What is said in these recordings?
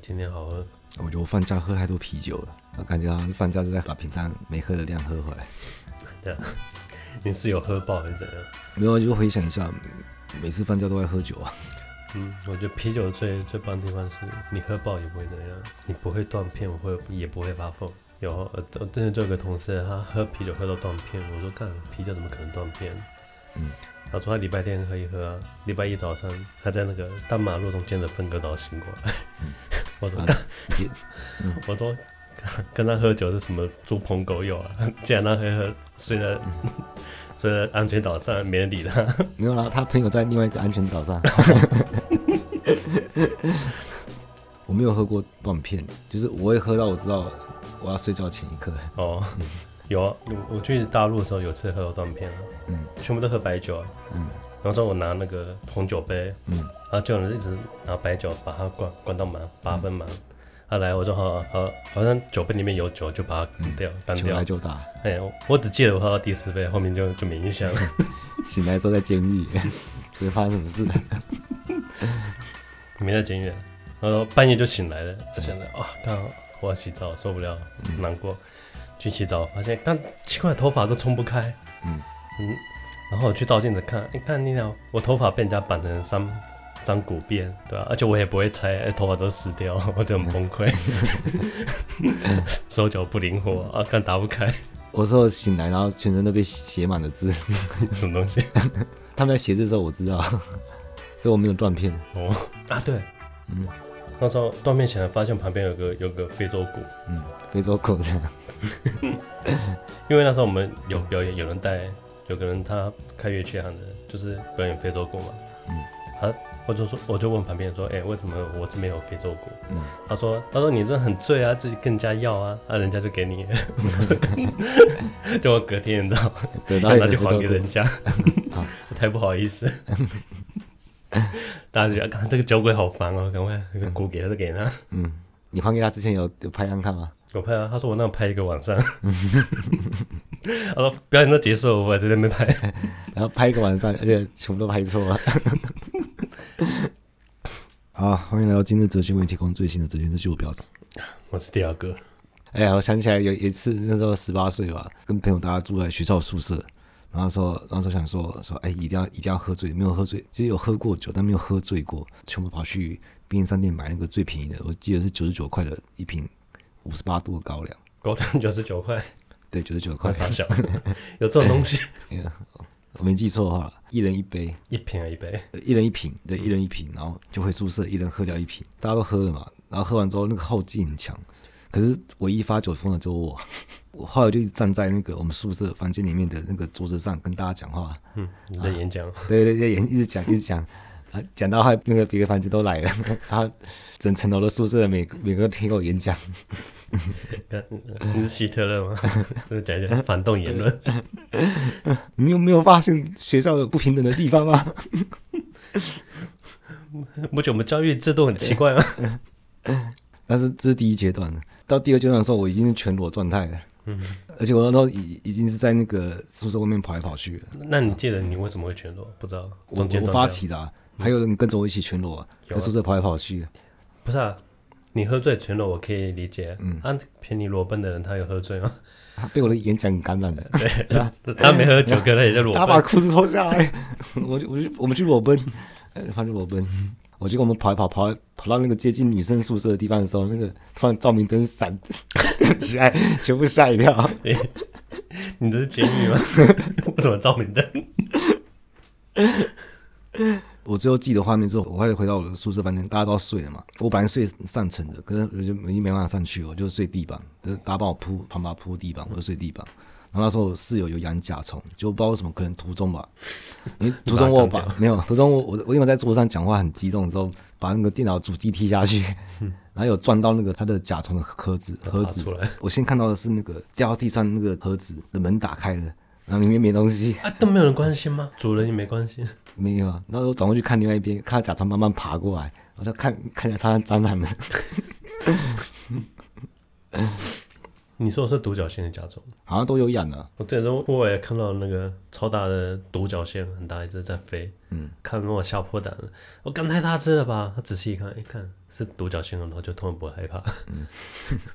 今天好喝。我觉得我放假喝太多啤酒了，我感觉放假是在把平常没喝的量喝回来。对啊，你是有喝爆还是怎样？没有，就回想一下，每次放假都在喝酒啊。嗯，我觉得啤酒最最棒的地方是你喝爆也不会怎样，你不会断片，我会也不会发疯。有，呃，我之前就有个同事，他喝啤酒喝到断片，我说看啤酒怎么可能断片？嗯。他说他礼拜天喝一喝啊，礼拜一早上他在那个大马路中间的分隔岛醒过来。嗯、我说，啊 嗯、我说跟他喝酒是什么猪朋狗友啊？竟然他喝喝睡在、嗯、睡在安全岛上，没人理他。没有啦，他朋友在另外一个安全岛上。我没有喝过断片，就是我会喝到我知道我要睡觉前一刻。哦。嗯有啊，我去大陆的时候有次喝到断片了，嗯，全部都喝白酒啊，嗯，然后说我拿那个红酒杯，嗯，然后就有人一直拿白酒把它灌灌到满八分满，他、嗯啊、来我就好好好像酒杯里面有酒就把它干掉。干、嗯、掉，就打，哎、欸，我只记得我喝到第四杯，后面就就没印象了。醒来之后在监狱，是发生什么事？没在监狱，然后半夜就醒来了，就想着啊，刚好我要洗澡，受不了，嗯、难过。去洗澡，发现刚奇怪，头发都冲不开。嗯。嗯，然后我去照镜子看，你看你俩，我头发被人家绑成三三股辫，对吧、啊？而且我也不会拆，欸、头发都死掉，我就很崩溃，手脚不灵活啊，看打不开。我说醒来，然后全身都被写满了字，什么东西？他们在写字的时候，我知道，所以我没有断片。哦啊，对，嗯。那时候断片前来发现旁边有个有个非洲鼓，嗯，非洲鼓这样，因为那时候我们有表演，有人带，有个人他开乐器行的，就是表演非洲鼓嘛，嗯，他我就说我就问旁边人说，哎、欸，为什么我这边有非洲鼓？嗯，他说他说你这很醉啊，自己更加要啊，啊人家就给你，就我隔天你知道，对，然后他就还给人家，太不好意思。大家觉得，看这个酒鬼好烦哦，赶快鼓给他，给他。嗯，你还给他之前有有拍样看吗？有拍啊，他说我那拍一个晚上。他说表演都结束了，我在那边拍，然后拍一个晚上，而且全部都拍错了。好，欢迎来到今日哲学为你提供最新的哲学知识，我标志。我是第二个。哎呀，我想起来有一次，那时候十八岁吧，跟朋友大家住在学校宿舍。然后说，然后说想说说，哎，一定要一定要喝醉，没有喝醉，其实有喝过酒，但没有喝醉过，全部跑去便利商店买那个最便宜的，我记得是九十九块的一瓶五十八度的高粱，高粱九十九块，对，九十九块，傻笑，有这种东西？我没记错的话，一人一杯，一瓶还一杯，一人一瓶，对，一人一瓶，然后就回宿舍，一人喝掉一瓶，大家都喝了嘛，然后喝完之后那个后劲很强。可是我一发酒疯的只有我，我后来就一直站在那个我们宿舍房间里面的那个桌子上跟大家讲话。嗯，你在演讲？对对对，演一直讲 一直讲，啊，讲到还那个别的房间都来了，他整层楼的宿舍每每个都听我演讲。你是希特勒吗？讲讲反动言论。你有没有发现学校有不平等的地方吗？不觉得我们教育制度很奇怪吗？但是这是第一阶段了。到第二阶段的时候，我已经是全裸状态了。嗯，而且我那时候已已经是在那个宿舍外面跑来跑去了。那你记得你为什么会全裸？不知道。我我发起的、啊，还有人跟着我一起全裸、啊，在宿舍跑来跑去。不是啊，你喝醉全裸我可以理解。嗯，啊，骗你裸奔的人他有喝醉吗？他被我的演讲感染了。对，他没喝酒，可能也在裸奔。他把裤子脱下来，我就我就我们去裸奔，他去裸奔。我就跟我们跑一跑，跑跑到那个接近女生宿舍的地方的时候，那个突然照明灯闪起来，全部吓一跳。你这是监狱吗？为什么照明灯？我最后记得画面之后，我还得回到我的宿舍房间，大家都要睡了嘛。我本来睡上层的，可是我就已经没办法上去，我就睡地板，就是大家帮我铺，帮我铺地板，我就睡地板。然后那时候我室友有养甲虫，就不知道为什么，可能途中吧。因为途中我把，没有途中我我我因为在桌上讲话很激动的时候，把那个电脑主机踢下去，然后有撞到那个他的甲虫的盒子盒子。我先看到的是那个掉到地上那个盒子的门打开了，然后里面没东西。啊，都没有人关心吗？主人也没关心。没有啊。那时候转过去看另外一边，看到甲虫慢慢爬过来，我就看看见它在蟑螂了。你说的是独角仙的甲虫，好像都有养啊。我这周我也看到那个超大的独角仙，很大一只在飞，嗯，看得我吓破胆了。我刚太大只了吧？他仔细一看，一看是独角仙，然后就突然不害怕。嗯，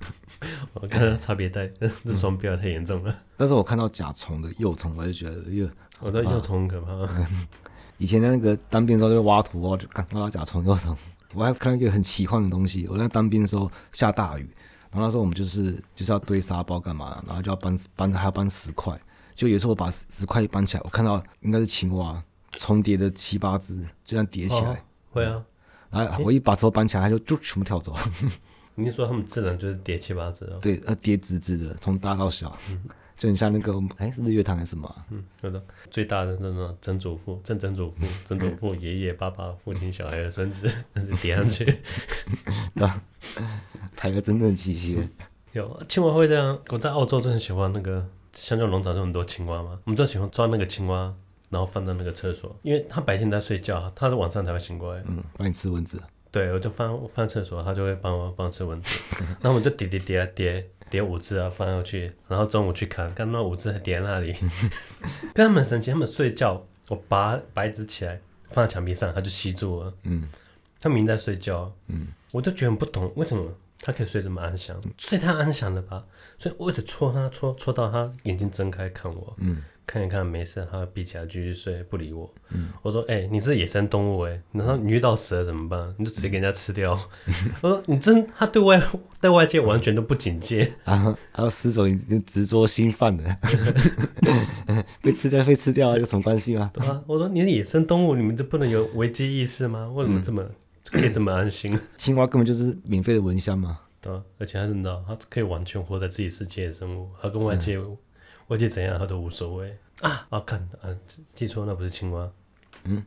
我看到差别带，这双标太严重了。但是我看到甲虫的幼虫，我就觉得，哟，我的幼虫很可怕。以前在那个当兵的时候就挖土，我就看到甲虫幼虫。我还看到一个很奇幻的东西，我在当兵的时候下大雨。然后那时候我们就是就是要堆沙包干嘛，然后就要搬搬还要搬石块。就有时候我把石块一搬起来，我看到应该是青蛙重叠的七八只，就这样叠起来。哦、会啊。然后我一把手搬起来，它就就全部跳走。你是说他们自然就是叠七八只？对，呃，叠直直的，从大到小。嗯就很像那个，哎、欸，是日月潭还是什么、啊？嗯，有的最大的那种曾祖父、曾曾祖父、曾祖父、爷爷、爸爸、父亲、小孩的孙子，叠上去，排个整整齐齐。有青蛙会这样，我在澳洲就很喜欢那个香蕉农场，就很多青蛙嘛。我们就喜欢抓那个青蛙，然后放在那个厕所，因为他白天在睡觉，他是晚上才会醒过来，嗯，帮你吃蚊子。对，我就放放厕所，他就会帮我帮我吃蚊子，然后我们就叠叠叠啊叠。叠五只啊，放上去，然后中午去看，看那五只还叠在那里，跟他们神奇。他们睡觉，我拔拔一只起来放在墙壁上，它就吸住了。嗯，他明明在睡觉。嗯，我就觉得很不懂，为什么他可以睡这么安详？睡太安详了吧？所以我一直戳他，戳戳到他眼睛睁开看我。嗯。看一看没事，他闭起来继续睡，不理我。嗯、我说：“哎、欸，你是野生动物哎，然后你遇到蛇怎么办？你就直接给人家吃掉。嗯 ”我说：“你真，他对外 对外界完全都不警戒。”然后还有失手，你执着心犯的，被吃掉被吃掉有什么关系吗？对啊，我说你是野生动物，你们就不能有危机意识吗？为什么这么、嗯、可以这么安心？青蛙根本就是免费的蚊香嘛。对啊，而且他真的，它可以完全活在自己世界的生物，它跟外界。嗯外界怎样他都无所谓。啊！啊，看啊，记错那不是青蛙，嗯，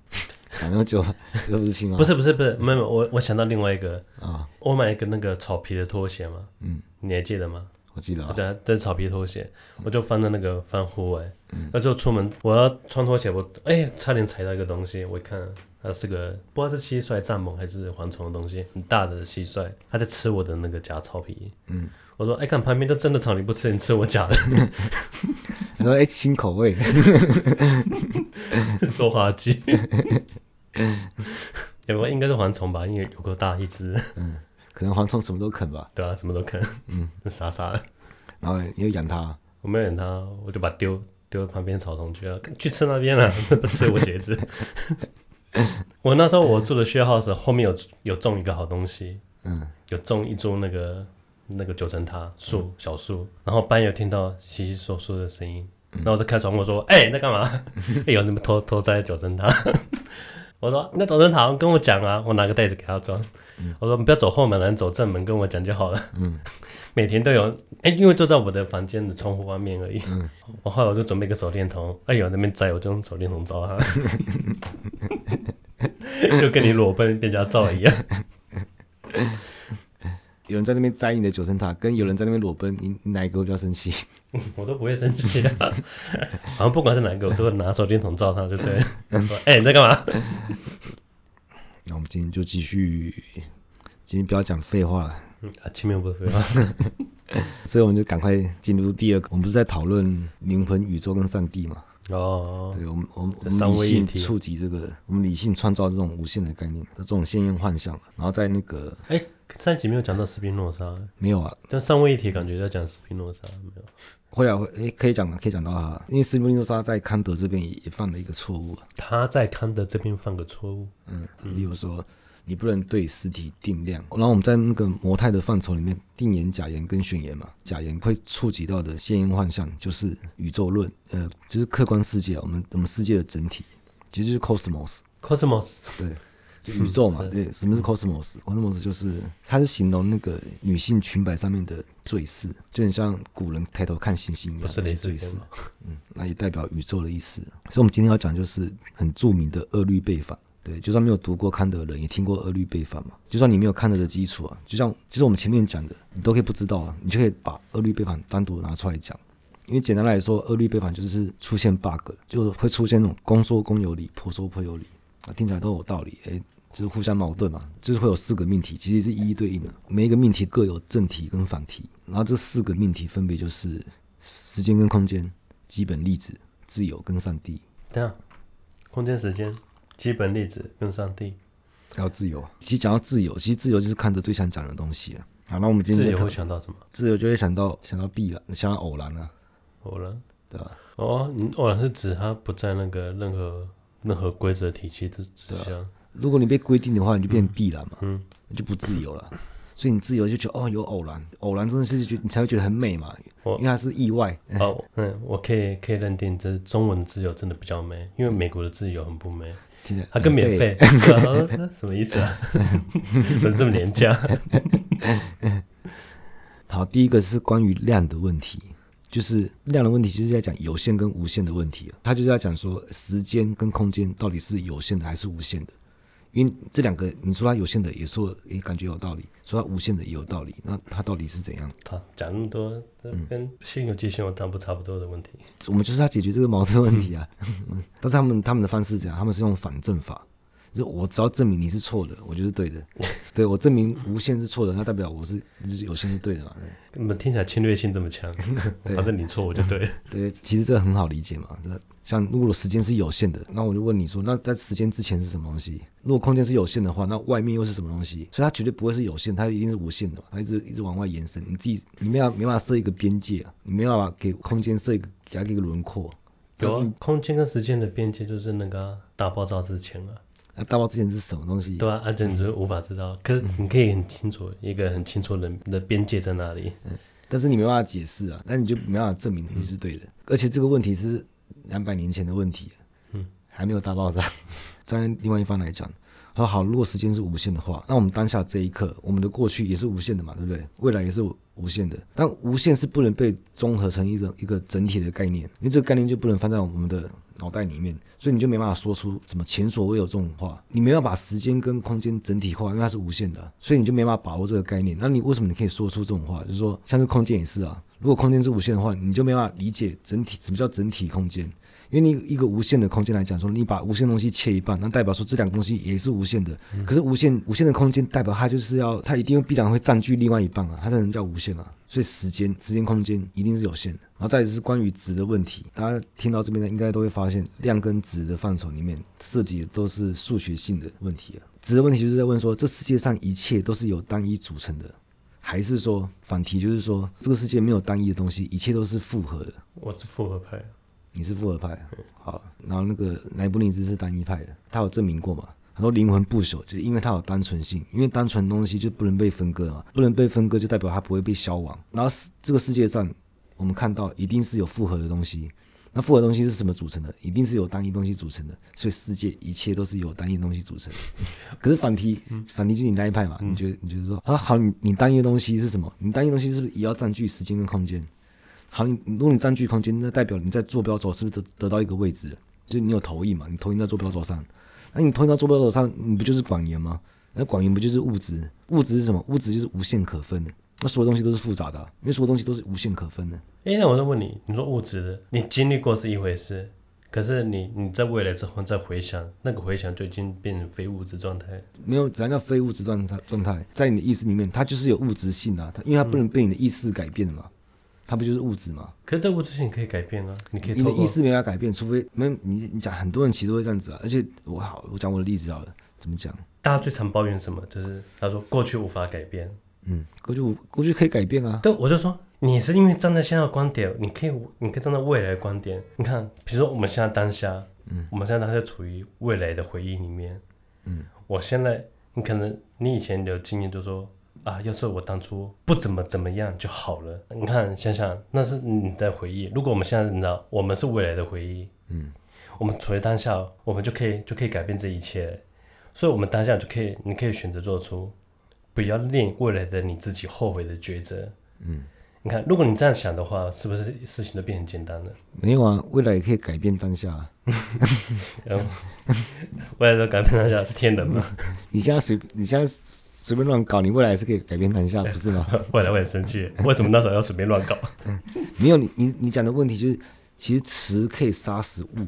讲那么久又不是青蛙，不是不是不是，没有我我想到另外一个啊，我买一个那个草皮的拖鞋嘛，嗯，你还记得吗？我记得啊，对草皮拖鞋，我就放在那个放户外，那就出门我要穿拖鞋，我哎差点踩到一个东西，我一看它是个不知道是蟋蟀、蚱蜢还是蝗虫的东西，很大的蟋蟀，它在吃我的那个假草皮，嗯。我说：“哎、欸，看旁边都真的草，你不吃，你吃我假的。”你说：“哎、欸，新口味，说话机。有没应该是蝗虫吧？因为有够大一只。嗯，可能蝗虫什么都啃吧。对啊，什么都啃。嗯，傻傻的。然后你又养它？我没有养它，我就把它丢丢到旁边草丛去了，去吃那边了，不吃我鞋子。我那时候我住的 share house 后面有有种一个好东西，嗯，有种一株那个。那个九层塔树小树，然后半夜听到窸窸窣窣的声音，然后我就开窗户说：“哎、欸，你在干嘛？哎呦，你们偷偷摘九层塔？” 我说：“那九层塔跟我讲啊，我拿个袋子给他装。嗯”我说：“你不要走后门来，走正门跟我讲就好了。”嗯，每天都有，哎、欸，因为就在我的房间的窗户外面而已。嗯，我后来我就准备一个手电筒，哎呦，那边摘，我就用手电筒照他，就跟你裸奔被人家照一样。有人在那边摘你的九层塔，跟有人在那边裸奔，你哪一个会比较生气？我都不会生气啊，好像不管是哪一个，我都会拿手电筒照他，对不对。哎、欸，你在干嘛？那我们今天就继续，今天不要讲废话了。嗯，啊，前面不是废话，所以我们就赶快进入第二个。我们不是在讨论灵魂、宇宙跟上帝嘛？哦，对，我们我们我们理性触及这个，我们理性创造这种无限的概念，这种鲜艳幻象，然后在那个哎。欸上一集没有讲到斯宾诺莎，没有啊。但上位一体感觉要讲斯宾诺莎，没有。会啊会，哎、欸，可以讲，可以讲到他，因为斯宾诺莎在康德这边也也犯了一个错误。他在康德这边犯个错误，嗯，例如说，你不能对实体定量。然后我们在那个模态的范畴里面，定言、假言跟宣言嘛。假言会触及到的鲜艳幻象，就是宇宙论，呃，就是客观世界，我们我们世界的整体，其实就是 cosmos。cosmos，对。宇宙嘛，对，什么是 cosmos？cosmos 就是它是形容那个女性裙摆上面的坠饰，就很像古人抬头看星星一样的坠饰。嗯，那也代表宇宙的意思。所以，我们今天要讲就是很著名的二律背反。对，就算没有读过康德的人，也听过二律背反嘛。就算你没有康德的基础啊，就像就是我们前面讲的，你都可以不知道啊，你就可以把二律背反单独拿出来讲。因为简单来说，二律背反就是出现 bug，就会出现那种公说公有理，婆说婆有理啊，听起来都有道理，诶。就是互相矛盾嘛，就是会有四个命题，其实是一一对应的，每一个命题各有正题跟反题，然后这四个命题分别就是时间跟空间、基本粒子、自由跟上帝。这样，空间、时间、基本粒子跟上帝，还有自由。其实讲到自由，其实自由就是看着最想讲的东西啊。好，那我们今天自由会想到什么？自由就会想到想到必然，想到偶然啊，偶然，对吧？哦，你偶然是指它不在那个任何任何规则体系的之下。如果你被规定的话，你就变必然嘛，嗯，那就不自由了。所以你自由就觉得哦，有偶然，偶然这种事情，觉你才会觉得很美嘛，因为它是意外。哦，嗯，我可以可以认定，这中文的自由真的比较美，因为美国的自由很不美，它更免费，什么意思啊？怎么这么廉价？好，第一个是关于量的问题，就是量的问题，就是在讲有限跟无限的问题。他就是在讲说，时间跟空间到底是有限的还是无限的？因为这两个，你说它有限的也说也感觉有道理，说它无限的也有道理，那它到底是怎样？他讲那么多，跟现有界限有当不差不多的问题。嗯、我们就是要解决这个矛盾问题啊。但是他们他们的方式是怎样？他们是用反证法。就我只要证明你是错的，我就是对的。对，我证明无限是错的，那代表我是有限是对的嘛？你们听起来侵略性这么强，反正你错我就对。对，其实这个很好理解嘛。像如果时间是有限的，那我就问你说，那在时间之前是什么东西？如果空间是有限的话，那外面又是什么东西？所以它绝对不会是有限，它一定是无限的嘛。它一直一直往外延伸，你自己你没办没办法设一个边界啊，你没办法给空间设一个给它一个轮廓。有啊，空间跟时间的边界就是那个大爆炸之前啊。那大爆之前是什么东西？对啊，而且你就无法知道。可是你可以很清楚一个很清楚的的边界在哪里。嗯，但是你没办法解释啊，那你就没办法证明你是对的。嗯、而且这个问题是两百年前的问题，嗯，还没有大爆炸。站在另外一方来讲，好好，如果时间是无限的话，那我们当下这一刻，我们的过去也是无限的嘛，对不对？未来也是无限的。但无限是不能被综合成一个一个整体的概念，因为这个概念就不能放在我们的。脑袋里面，所以你就没办法说出什么前所未有这种话，你没办法把时间跟空间整体化，因为它是无限的，所以你就没办法把握这个概念。那你为什么你可以说出这种话？就是说，像是空间也是啊，如果空间是无限的话，你就没办法理解整体，什么叫整体空间？因为你一个无限的空间来讲，说你把无限东西切一半，那代表说这两个东西也是无限的。可是无限无限的空间代表它就是要，它一定必然会占据另外一半啊，它才能叫无限啊。所以时间时间空间一定是有限的。然后再就是关于值的问题，大家听到这边呢，应该都会发现量跟值的范畴里面涉及的都是数学性的问题啊。质的问题就是在问说，这世界上一切都是由单一组成的，还是说反题就是说这个世界没有单一的东西，一切都是复合的？我是复合派。你是复合派，好，然后那个莱布尼兹是单一派的，他有证明过嘛？很多灵魂不朽，就是因为它有单纯性，因为单纯的东西就不能被分割嘛，不能被分割就代表它不会被消亡。然后这个世界上我们看到一定是有复合的东西，那复合东西是什么组成的？一定是由单一东西组成的，所以世界一切都是由单一东西组成的。可是反题，反题就是你单一派嘛？你觉得？你觉得说啊，好，你你单一的东西是什么？你单一的东西是不是也要占据时间跟空间？好，你如果你占据空间，那代表你在坐标轴是不是得得到一个位置？就是你有投影嘛？你投影在坐标轴上，那你投影到坐标轴上，你不就是广延吗？那广延不就是物质？物质是什么？物质就是无限可分的。那所有东西都是复杂的，因为所有东西都是无限可分的。诶，那我再问你，你说物质，你经历过是一回事，可是你你在未来之后再回想，那个回想就已经变成非物质状态。没有，怎样叫非物质状态？状态在你的意识里面，它就是有物质性啊，它因为它不能被你的意识改变的嘛。它不就是物质吗？可是这物质性可以改变啊！你可以，你的意思没法改变，除非没你你讲很多人其实都会这样子啊。而且我好，我讲我的例子好了，怎么讲？大家最常抱怨什么？就是他说过去无法改变。嗯，过去过去可以改变啊。对，我就说你是因为站在现在的观点，你可以你可以站在未来的观点。你看，比如说我们现在当下，嗯，我们现在当下处于未来的回忆里面，嗯，我现在你可能你以前的经验，就是说。啊，要是我当初不怎么怎么样就好了。你看，想想那是你的回忆。如果我们现在你知道，我们是未来的回忆，嗯，我们处于当下，我们就可以就可以改变这一切。所以，我们当下就可以，你可以选择做出不要令未来的你自己后悔的抉择。嗯，你看，如果你这样想的话，是不是事情都变很简单了？没有啊，未来也可以改变当下。然 后，未来的改变当下是天人吗？你现在随你现在。随便乱搞，你未来是可以改变当下，不是吗？未来会很生气，为什么那时候要随便乱搞？嗯，没有，你你你讲的问题就是，其实词可以杀死物，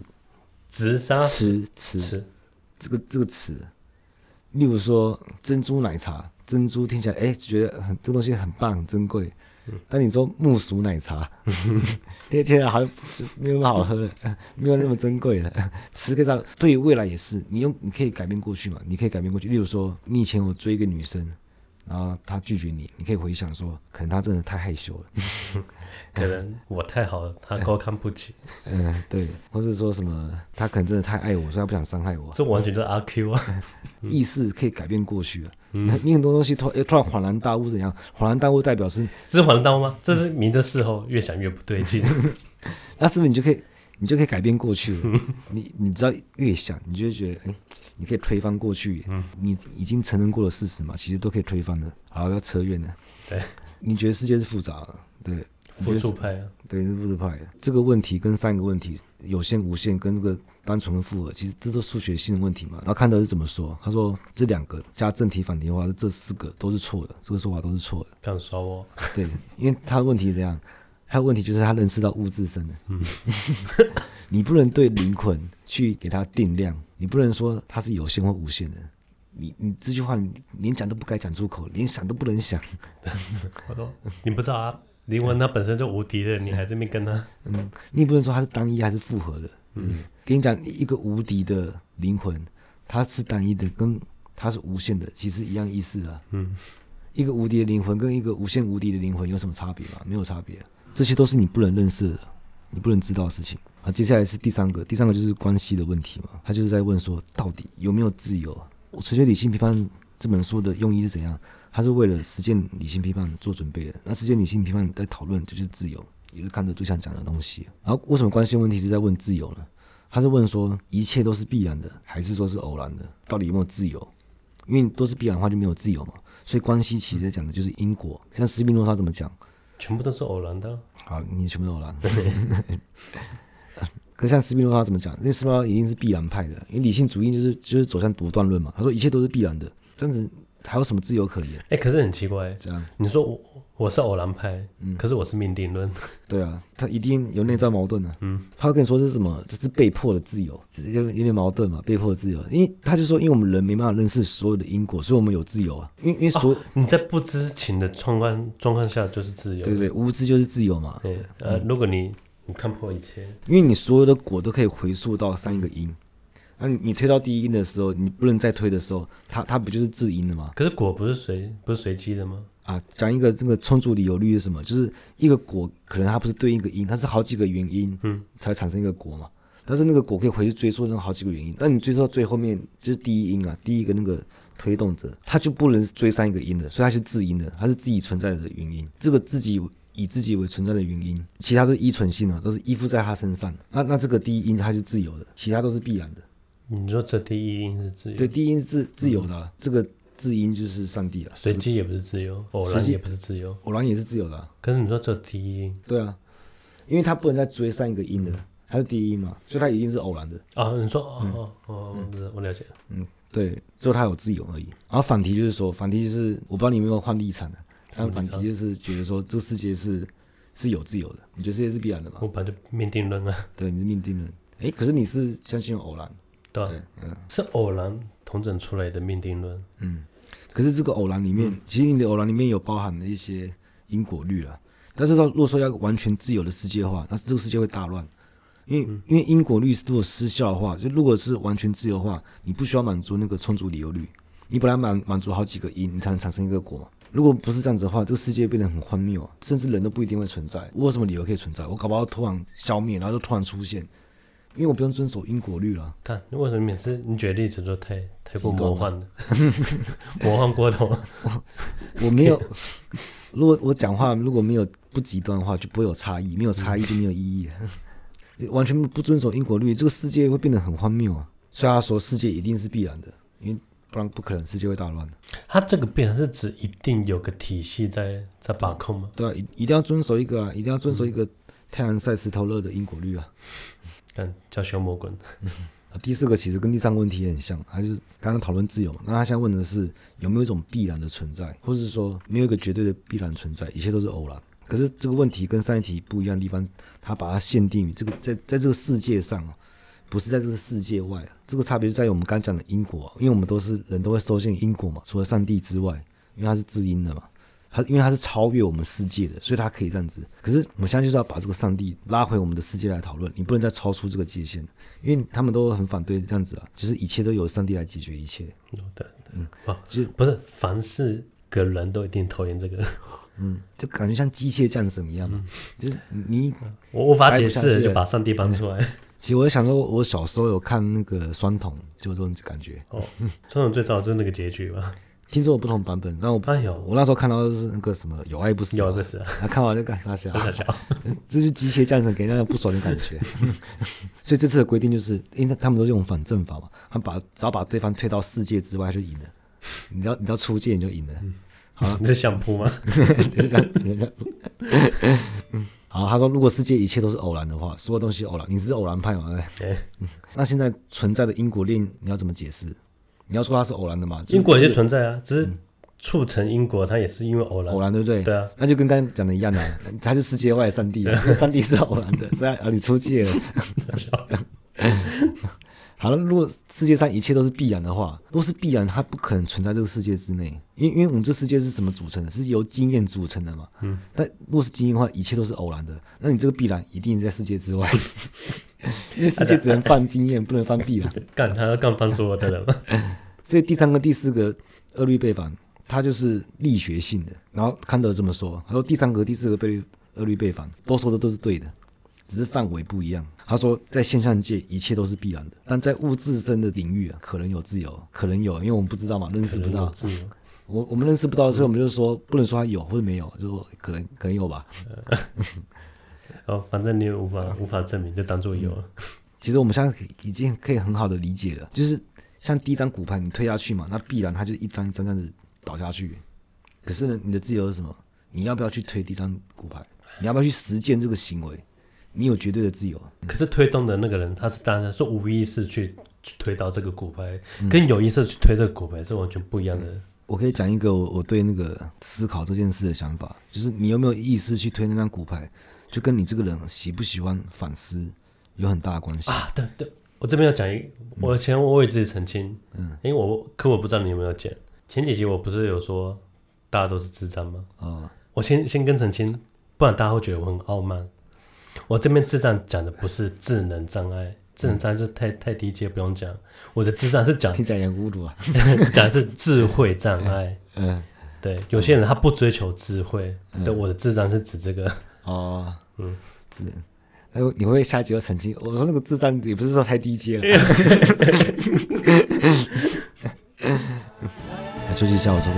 直杀？词词，这个这个词，例如说珍珠奶茶，珍珠听起来哎、欸、觉得很这东西很棒很珍贵，但你说木薯奶茶，听起来好像没有那么好喝了，没有那么珍贵了。吃个这对于未来也是，你用你可以改变过去嘛，你可以改变过去。例如说，你以前有追一个女生。然后他拒绝你，你可以回想说，可能他真的太害羞了，可能我太好了，他高看不起。嗯，对，或是说什么，他可能真的太爱我，所以他不想伤害我。这完全就是阿 Q 啊！意识可以改变过去啊。嗯，你很多东西突突然恍然大悟怎样？恍然大悟代表是这是恍然大悟吗？这是明的事后越想越不对劲。那是不是你就可以？你就可以改变过去了。你你知道越想，你就会觉得，哎，你可以推翻过去。嗯，你已经承认过的事实嘛，其实都可以推翻的。好，要扯远了。对，你觉得世界是复杂的？对，复数派啊。对，是复数派。这个问题跟三个问题，有限、无限跟这个单纯的复合，其实这都数学性的问题嘛。然后看到是怎么说？他说这两个加正题反题的话，这四个都是错的，这个说法都是错的。这样说哦。对，因为他的问题是这样。还有问题就是他认识到物质身的，嗯、你不能对灵魂去给他定量，你不能说它是有限或无限的，你你这句话你连讲都不该讲出口，连想都不能想。我说你不知道啊，灵魂它本身就无敌的，你还这边跟他，嗯，你也不能说它是单一还是复合的，嗯，跟你讲一个无敌的灵魂，它是单一的，跟它是无限的，其实一样意思啊，嗯，一个无敌的灵魂跟一个无限无敌的灵魂有什么差别吗？没有差别。这些都是你不能认识的，你不能知道的事情啊。接下来是第三个，第三个就是关系的问题嘛。他就是在问说，到底有没有自由？我哲学理性批判这本书的用意是怎样？他是为了实践理性批判做准备的。那实践理性批判在讨论就是自由，也是看着最想讲的东西。然后为什么关系问题是在问自由呢？他是问说，一切都是必然的，还是说是偶然的？到底有没有自由？因为都是必然的话就没有自由嘛。所以关系其实讲的就是因果。像斯宾诺莎怎么讲？全部都是偶然的。好，你全部都偶然。可是像斯宾诺莎怎么讲？因为斯宾诺莎一定是必然派的，因为理性主义就是就是走向独断论嘛。他说一切都是必然的，这样子还有什么自由可言？哎、欸，可是很奇怪，这样你说我我是偶然派，嗯，可是我是命定论。对啊，他一定有内在矛盾啊。嗯，他会跟你说这是什么？这是被迫的自由，有有点矛盾嘛？被迫的自由，因为他就说，因为我们人没办法认识所有的因果，所以我们有自由啊。因为因为所、哦、你在不知情的状况状况下就是自由，对对，无知就是自由嘛。对，呃，如果你你看破一切，因为你所有的果都可以回溯到上一个因。那、啊、你你推到第一音的时候，你不能再推的时候，它它不就是自音的吗？可是果不是随不是随机的吗？啊，讲一个这个充足理由律是什么？就是一个果可能它不是对应一个因，它是好几个原因，嗯，才产生一个果嘛。但是那个果可以回去追溯那好几个原因，但你追溯到最后面就是第一音啊，第一个那个推动者，它就不能追上一个音的，所以它是自音的，它是自己存在的原因。这个自己以自己为存在的原因，其他都是依存性啊，都是依附在他身上。那那这个第一因它是自由的，其他都是必然的。你说这第一音是自由？对，第一音是自自由的，这个自音就是上帝了。随机也不是自由，偶然也不是自由，偶然也是自由的，啊。可是你说这第一音？对啊，因为他不能再追上一个音的，还是第一音嘛，所以他一定是偶然的。啊，你说哦哦哦，嗯、我了解。嗯，对，只有他有自由而已。然后反题就是说，反题就是我不知道你有没有换立场的，但反题就是觉得说这个世界是是有自由的，你觉得世界是必然的吗？我本来就命定论啊。对，你是命定论。哎，可是你是相信偶然。对，嗯，是偶然同整出来的命定论。嗯，可是这个偶然里面，嗯、其实你的偶然里面有包含了一些因果律了。但是到如果说要完全自由的世界的话，那这个世界会大乱。因为、嗯、因为因果律如果失效的话，就如果是完全自由的话，你不需要满足那个充足理由律，你本来满满足好几个因，你才能产生一个果。如果不是这样子的话，这个世界变得很荒谬，甚至人都不一定会存在。我有什么理由可以存在？我搞不好突然消灭，然后就突然出现。因为我不用遵守因果律了。看，为什么每次你举的例子都太太过魔幻了？魔幻过头。我 我没有，如果我讲话如果没有不极端的话，就不会有差异。没有差异就没有意义。完全不遵守因果律，这个世界会变得很荒谬啊！所以他说世界一定是必然的，因为不然不可能世界会大乱的。他这个必然是指一定有个体系在在把控吗？对啊，一一定要遵守一个啊，一定要遵守一个太阳晒石头热的因果律啊。但叫修魔滚。第四个其实跟第三个问题也很像，他就是刚刚讨论自由嘛。那他现在问的是有没有一种必然的存在，或者是说没有一个绝对的必然存在，一切都是偶然。可是这个问题跟上一题不一样的地方，他把它限定于这个在在这个世界上，不是在这个世界外。这个差别就在于我们刚讲的因果，因为我们都是人都会受限因果嘛，除了上帝之外，因为他是至因的嘛，他因为他是超越我们世界的，所以他可以这样子。可是我们现在就是要把这个上帝拉回我们的世界来讨论，你不能再超出这个界限，因为他们都很反对这样子啊，就是一切都由上帝来解决一切。对对，嗯，啊，就不是凡是个人都一定讨厌这个。嗯，就感觉像机械战神一样嘛，嗯、就是你我无法解释，就把上帝搬出来。嗯、其实我想说，我小时候有看那个双瞳，就这种感觉。哦，双瞳最早就是那个结局吧？听说有不同版本，但我哎呦，我那时候看到的是那个什么有爱不死，有爱不死，他看完就干啥笑？傻笑。这是机械战神给人家不爽的感觉。所以这次的规定就是，因为他们都是用反证法嘛，他把只要把对方推到世界之外，就赢了。你知道你知道出界，你就赢了。嗯好，你是想扑吗？好，他说，如果世界一切都是偶然的话，所有东西偶然，你是偶然派吗？欸、那现在存在的因果链，你要怎么解释？你要说它是偶然的嘛？因果也存在啊，只是促成因果，它也是因为偶然，偶然对不对？对啊，那就跟刚刚讲的一样的、啊，它是世界外的上帝，上帝是偶然的，所以啊，你出界了。好了，如果世界上一切都是必然的话，如果是必然，它不可能存在这个世界之内，因为因为我们这世界是什么组成的？是由经验组成的嘛。嗯。但如果是经验的话，一切都是偶然的，那你这个必然一定在世界之外，因为世界只能放经验，不能放必然。干，他要干翻所有的人了。所以第三个、第四个二律背反，它就是力学性的。然后康德这么说，他说第三个、第四个被二律背反，都说的都是对的，只是范围不一样。他说，在现象界一切都是必然的，但在物质身的领域啊，可能有自由，可能有，因为我们不知道嘛，认识不到。我我们认识不到，所以我们就说不能说它有或者没有，就说可能可能有吧。哦，反正你也无法无法证明，就当做有了。其实我们现在已经可以很好的理解了，就是像第一张骨牌你推下去嘛，那必然它就一张一张这样子倒下去。可是呢，你的自由是什么？你要不要去推第一张骨牌？你要不要去实践这个行为？你有绝对的自由，可是推动的那个人，他是当然是无意识去推到这个骨牌，嗯、跟有意识去推这个骨牌是完全不一样的。嗯、我可以讲一个我我对那个思考这件事的想法，就是你有没有意识去推那张骨牌，就跟你这个人喜不喜欢反思有很大的关系啊。对对，我这边要讲一，我前我为自己澄清，嗯，因为我可我不知道你有没有讲，前几集我不是有说大家都是智障吗？啊、哦，我先先跟澄清，不然大家会觉得我很傲慢。我这边智障讲的不是智能障碍，智能障碍就太太低阶，不用讲。我的智障是讲，听起来也孤独啊，讲的是智慧障碍。嗯，对，有些人他不追求智慧，对，我的智障是指这个。哦，嗯，智。哎，你会下一集要澄清？我说那个智障也不是说太低阶了。来，休息一下，我说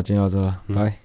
好，今天到这，拜。